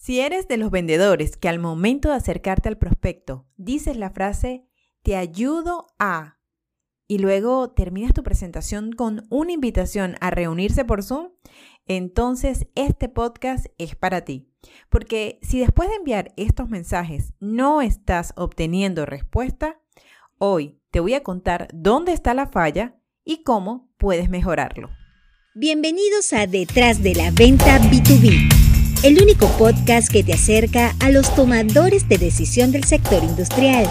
Si eres de los vendedores que al momento de acercarte al prospecto dices la frase te ayudo a y luego terminas tu presentación con una invitación a reunirse por Zoom, entonces este podcast es para ti. Porque si después de enviar estos mensajes no estás obteniendo respuesta, hoy te voy a contar dónde está la falla y cómo puedes mejorarlo. Bienvenidos a Detrás de la Venta B2B el único podcast que te acerca a los tomadores de decisión del sector industrial,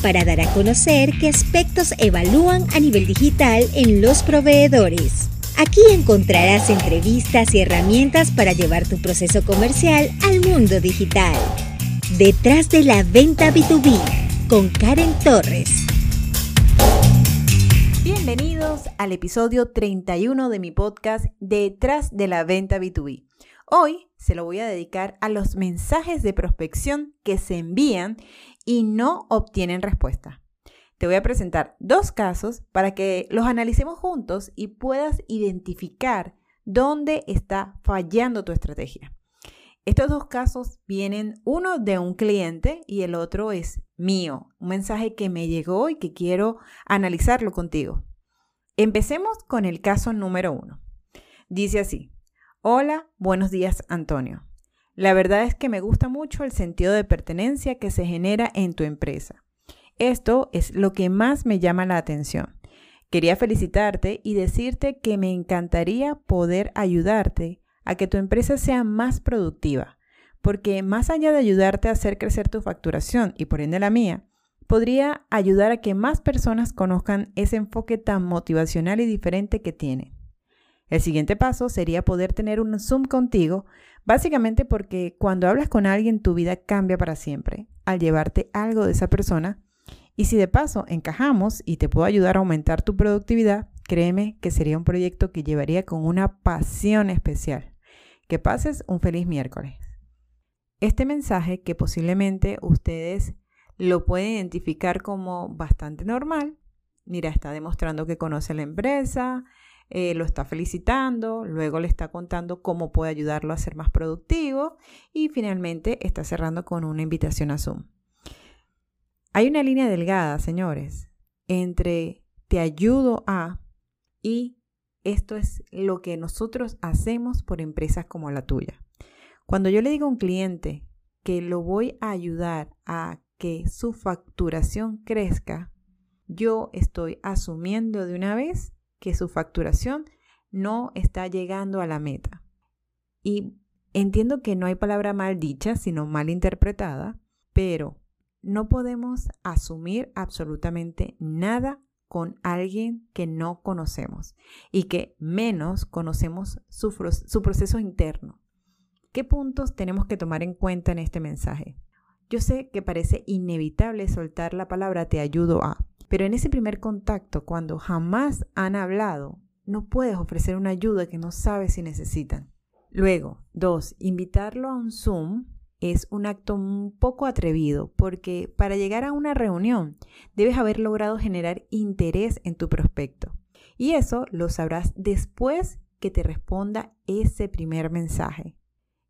para dar a conocer qué aspectos evalúan a nivel digital en los proveedores. Aquí encontrarás entrevistas y herramientas para llevar tu proceso comercial al mundo digital. Detrás de la venta B2B, con Karen Torres. Bienvenidos al episodio 31 de mi podcast Detrás de la venta B2B. Hoy se lo voy a dedicar a los mensajes de prospección que se envían y no obtienen respuesta. Te voy a presentar dos casos para que los analicemos juntos y puedas identificar dónde está fallando tu estrategia. Estos dos casos vienen uno de un cliente y el otro es mío, un mensaje que me llegó y que quiero analizarlo contigo. Empecemos con el caso número uno. Dice así, Hola, buenos días Antonio. La verdad es que me gusta mucho el sentido de pertenencia que se genera en tu empresa. Esto es lo que más me llama la atención. Quería felicitarte y decirte que me encantaría poder ayudarte a que tu empresa sea más productiva, porque más allá de ayudarte a hacer crecer tu facturación y por ende la mía, podría ayudar a que más personas conozcan ese enfoque tan motivacional y diferente que tiene. El siguiente paso sería poder tener un Zoom contigo, básicamente porque cuando hablas con alguien tu vida cambia para siempre al llevarte algo de esa persona. Y si de paso encajamos y te puedo ayudar a aumentar tu productividad, créeme que sería un proyecto que llevaría con una pasión especial. Que pases un feliz miércoles. Este mensaje que posiblemente ustedes lo pueden identificar como bastante normal. Mira, está demostrando que conoce la empresa, eh, lo está felicitando, luego le está contando cómo puede ayudarlo a ser más productivo y finalmente está cerrando con una invitación a Zoom. Hay una línea delgada, señores, entre te ayudo a y esto es lo que nosotros hacemos por empresas como la tuya. Cuando yo le digo a un cliente que lo voy a ayudar a que su facturación crezca, yo estoy asumiendo de una vez que su facturación no está llegando a la meta. Y entiendo que no hay palabra mal dicha, sino mal interpretada, pero no podemos asumir absolutamente nada con alguien que no conocemos y que menos conocemos su, proceso interno. ¿Qué puntos tenemos que tomar en cuenta en este mensaje? Yo sé que parece inevitable soltar la palabra te ayudo a, pero en ese primer contacto, cuando jamás han hablado, no puedes ofrecer una ayuda que no sabes si necesitan. Luego, dos, invitarlo a un Zoom es un acto un poco atrevido porque para llegar a una reunión debes haber logrado generar interés en tu prospecto. Y eso lo sabrás después que te responda ese primer mensaje.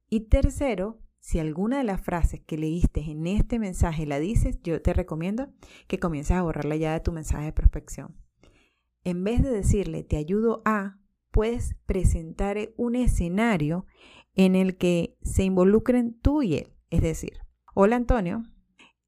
Y tercero, si alguna de las frases que leíste en este mensaje la dices, yo te recomiendo que comiences a borrarla ya de tu mensaje de prospección. En vez de decirle te ayudo a, puedes presentar un escenario en el que se involucren tú y él. Es decir, hola Antonio,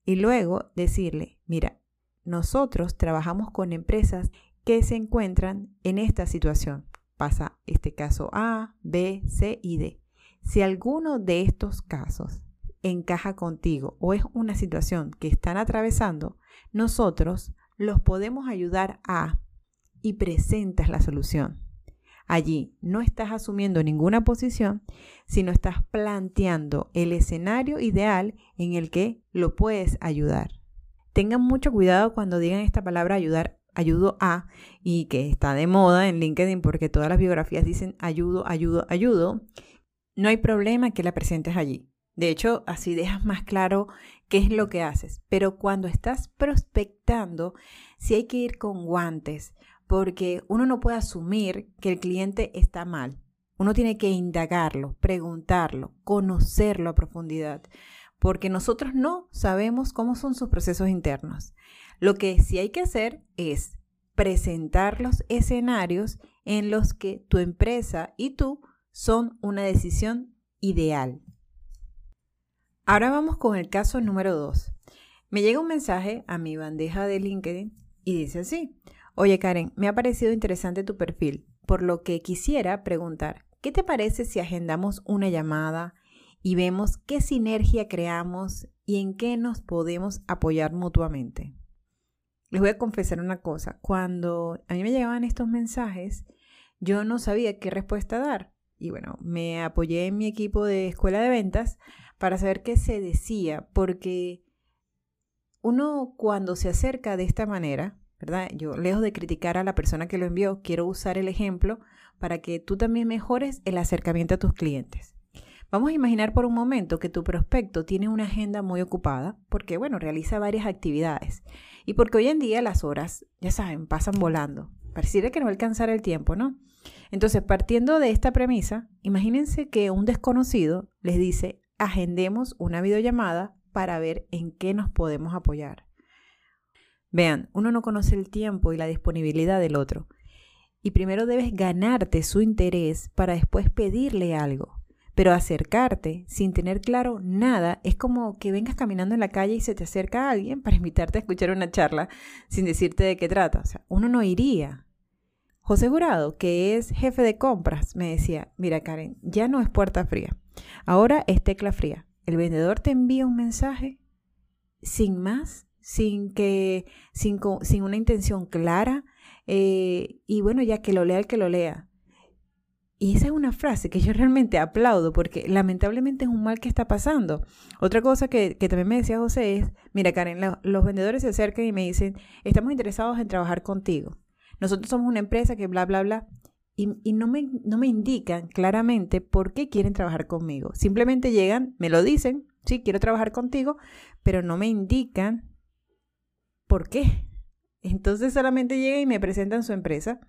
y luego decirle, mira, nosotros trabajamos con empresas que se encuentran en esta situación. Pasa este caso A, B, C y D. Si alguno de estos casos encaja contigo o es una situación que están atravesando, nosotros los podemos ayudar a y presentas la solución. Allí no estás asumiendo ninguna posición, sino estás planteando el escenario ideal en el que lo puedes ayudar. Tengan mucho cuidado cuando digan esta palabra ayudar, ayudo a, y que está de moda en LinkedIn porque todas las biografías dicen ayudo, ayudo, ayudo no hay problema que la presentes allí. De hecho, así dejas más claro qué es lo que haces. Pero cuando estás prospectando, sí hay que ir con guantes, porque uno no puede asumir que el cliente está mal Uno tiene que indagarlo, preguntarlo, conocerlo a profundidad, porque nosotros no sabemos cómo son sus procesos internos. Lo que sí hay que hacer es presentar los escenarios en los que tu empresa y tú son una decisión ideal. Ahora vamos con el caso número 2. Me llega un mensaje a mi bandeja de LinkedIn y dice así, oye Karen, me ha parecido interesante tu perfil, por lo que quisiera preguntar, ¿qué te parece si agendamos una llamada y vemos qué sinergia creamos y en qué nos podemos apoyar mutuamente? Les voy a confesar una cosa, cuando a mí me llegaban estos mensajes, yo no sabía qué respuesta dar. Y bueno, me apoyé en mi equipo de escuela de ventas para saber qué se decía, porque uno cuando se acerca de esta manera, ¿verdad? Yo, lejos de criticar a la persona que lo envió, quiero usar el ejemplo para que tú también mejores el acercamiento a tus clientes. Vamos a imaginar por un momento que tu prospecto tiene una agenda muy ocupada porque, bueno, realiza varias actividades y porque hoy en día las horas, ya saben, pasan volando. Pareciera que no va a alcanzar el tiempo, ¿no? Entonces, partiendo de esta premisa, imagínense que un desconocido les dice, agendemos una videollamada para ver en qué nos podemos apoyar. Vean, uno no conoce el tiempo y la disponibilidad del otro. Y primero debes ganarte su interés para después pedirle algo. Pero acercarte sin tener claro nada es como que vengas caminando en la calle y se te acerca alguien para invitarte a escuchar una charla sin decirte de qué trata. O sea, uno no iría. José Jurado, que es jefe de compras, me decía, mira Karen, ya no es puerta fría, ahora es tecla fría. El vendedor te envía un mensaje sin más, sin que, sin, sin una intención clara, eh, y bueno, ya que lo lea el que lo lea. Y esa es una frase que yo realmente aplaudo porque lamentablemente es un mal que está pasando. Otra cosa que, también me decía José es, mira Karen, los vendedores se acercan y me dicen, estamos interesados en trabajar contigo nosotros somos una empresa que bla, bla, bla. Y, no, me, no me indican claramente por qué quieren trabajar conmigo. Simplemente llegan, me lo dicen, sí, quiero trabajar contigo, pero no me indican por qué. Entonces solamente llegan y me presentan su empresa.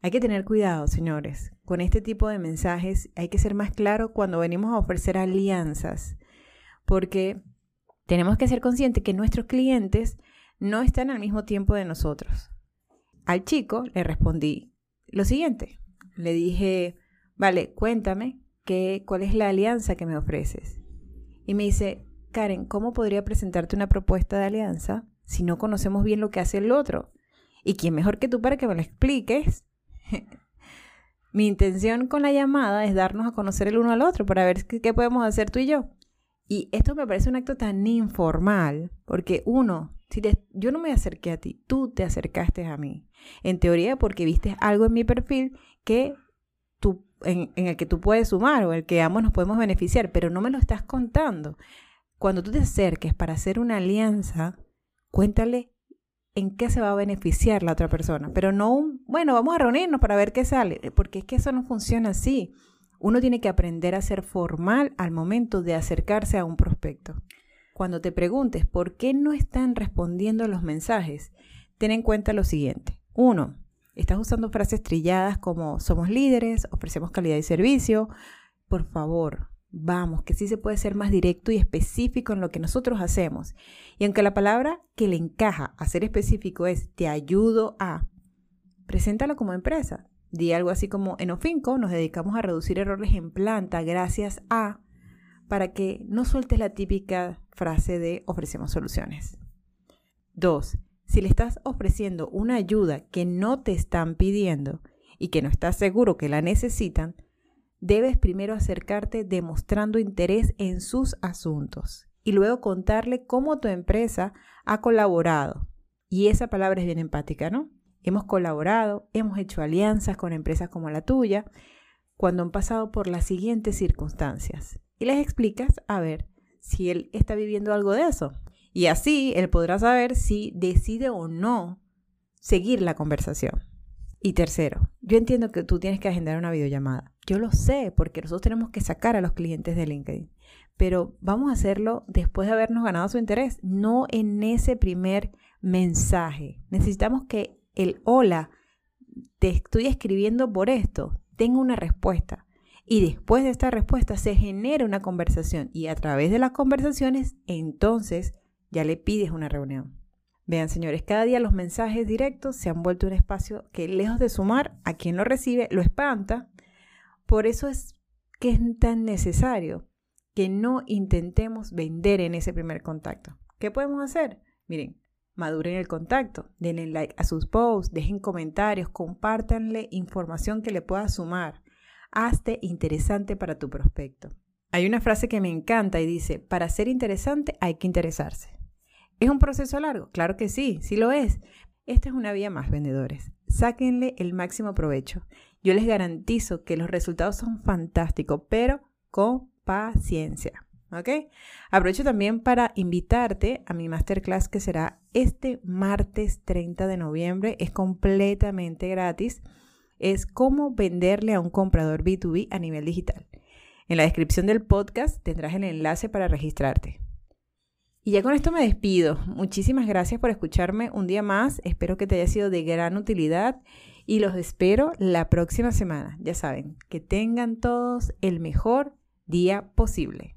Hay que tener cuidado, señores, con este tipo de mensajes. Hay que ser más claro cuando venimos a ofrecer alianzas, porque tenemos que ser conscientes que nuestros clientes no están al mismo tiempo de nosotros. Al chico le respondí lo siguiente. Le dije, vale, cuéntame qué, cuál es la alianza que me ofreces. Y me dice, Karen, ¿cómo podría presentarte una propuesta de alianza si no conocemos bien lo que hace el otro? ¿Y quién mejor que tú para que me lo expliques? Mi intención con la llamada es darnos a conocer el uno al otro para ver qué, qué podemos hacer tú y yo. Y esto me parece un acto tan informal, porque uno, si yo no me acerqué a ti, tú te acercaste a mí. En teoría, porque viste algo en mi perfil que tú, en, en el que tú puedes sumar o el que ambos nos podemos beneficiar, pero no me lo estás contando. Cuando tú te acerques para hacer una alianza, cuéntale en qué se va a beneficiar la otra persona, pero no un, bueno, vamos a reunirnos para ver qué sale, porque es que eso no funciona así. Uno tiene que aprender a ser formal al momento de acercarse a un prospecto. Cuando te preguntes por qué no están respondiendo los mensajes, ten en cuenta lo siguiente. Uno, estás usando frases trilladas como somos líderes, ofrecemos calidad y servicio. Por favor, vamos, que sí se puede ser más directo y específico en lo que nosotros hacemos. Y aunque la palabra que le encaja a ser específico es te ayudo a, preséntalo como empresa. Di algo así como, en Ofinco nos dedicamos a reducir errores en planta gracias a, para que no sueltes la típica frase de ofrecemos soluciones. Dos, si le estás ofreciendo una ayuda que no te están pidiendo y que no estás seguro que la necesitan, debes primero acercarte demostrando interés en sus asuntos y luego contarle cómo tu empresa ha colaborado. Y esa palabra es bien empática, ¿no? Hemos colaborado, hemos hecho alianzas con empresas como la tuya, cuando han pasado por las siguientes circunstancias. Y les explicas a ver si él está viviendo algo de eso. Y así él podrá saber si decide o no seguir la conversación. Y tercero, yo entiendo que tú tienes que agendar una videollamada. Yo lo sé porque nosotros tenemos que sacar a los clientes de LinkedIn. Pero vamos a hacerlo después de habernos ganado su interés, no en ese primer mensaje. Necesitamos que el hola, te estoy escribiendo por esto, tenga una respuesta. Y después de esta respuesta se genera una conversación y a través de las conversaciones entonces ya le pides una reunión. Vean, señores, cada día los mensajes directos se han vuelto un espacio que lejos de sumar a quien lo recibe, lo espanta. Por eso es que es tan necesario que no intentemos vender en ese primer contacto. ¿Qué podemos hacer? Miren, maduren el contacto, denle like a sus posts, dejen comentarios, compártanle información que le pueda sumar. Hazte interesante para tu prospecto. Hay una frase que me encanta y dice, para ser interesante hay que interesarse. ¿Es un proceso largo? Claro que sí, sí lo es. Esta es una vía más, vendedores. Sáquenle el máximo provecho. Yo les garantizo que los resultados son fantásticos, pero con paciencia. ¿Ok? Aprovecho también para invitarte a mi masterclass que será este martes 30 de noviembre. Es completamente gratis. Es cómo venderle a un comprador B2B a nivel digital. En la descripción del podcast tendrás el enlace para registrarte. Y ya con esto me despido. Muchísimas gracias por escucharme un día más. Espero que te haya sido de gran utilidad y los espero la próxima semana. Ya saben, que tengan todos el mejor día posible.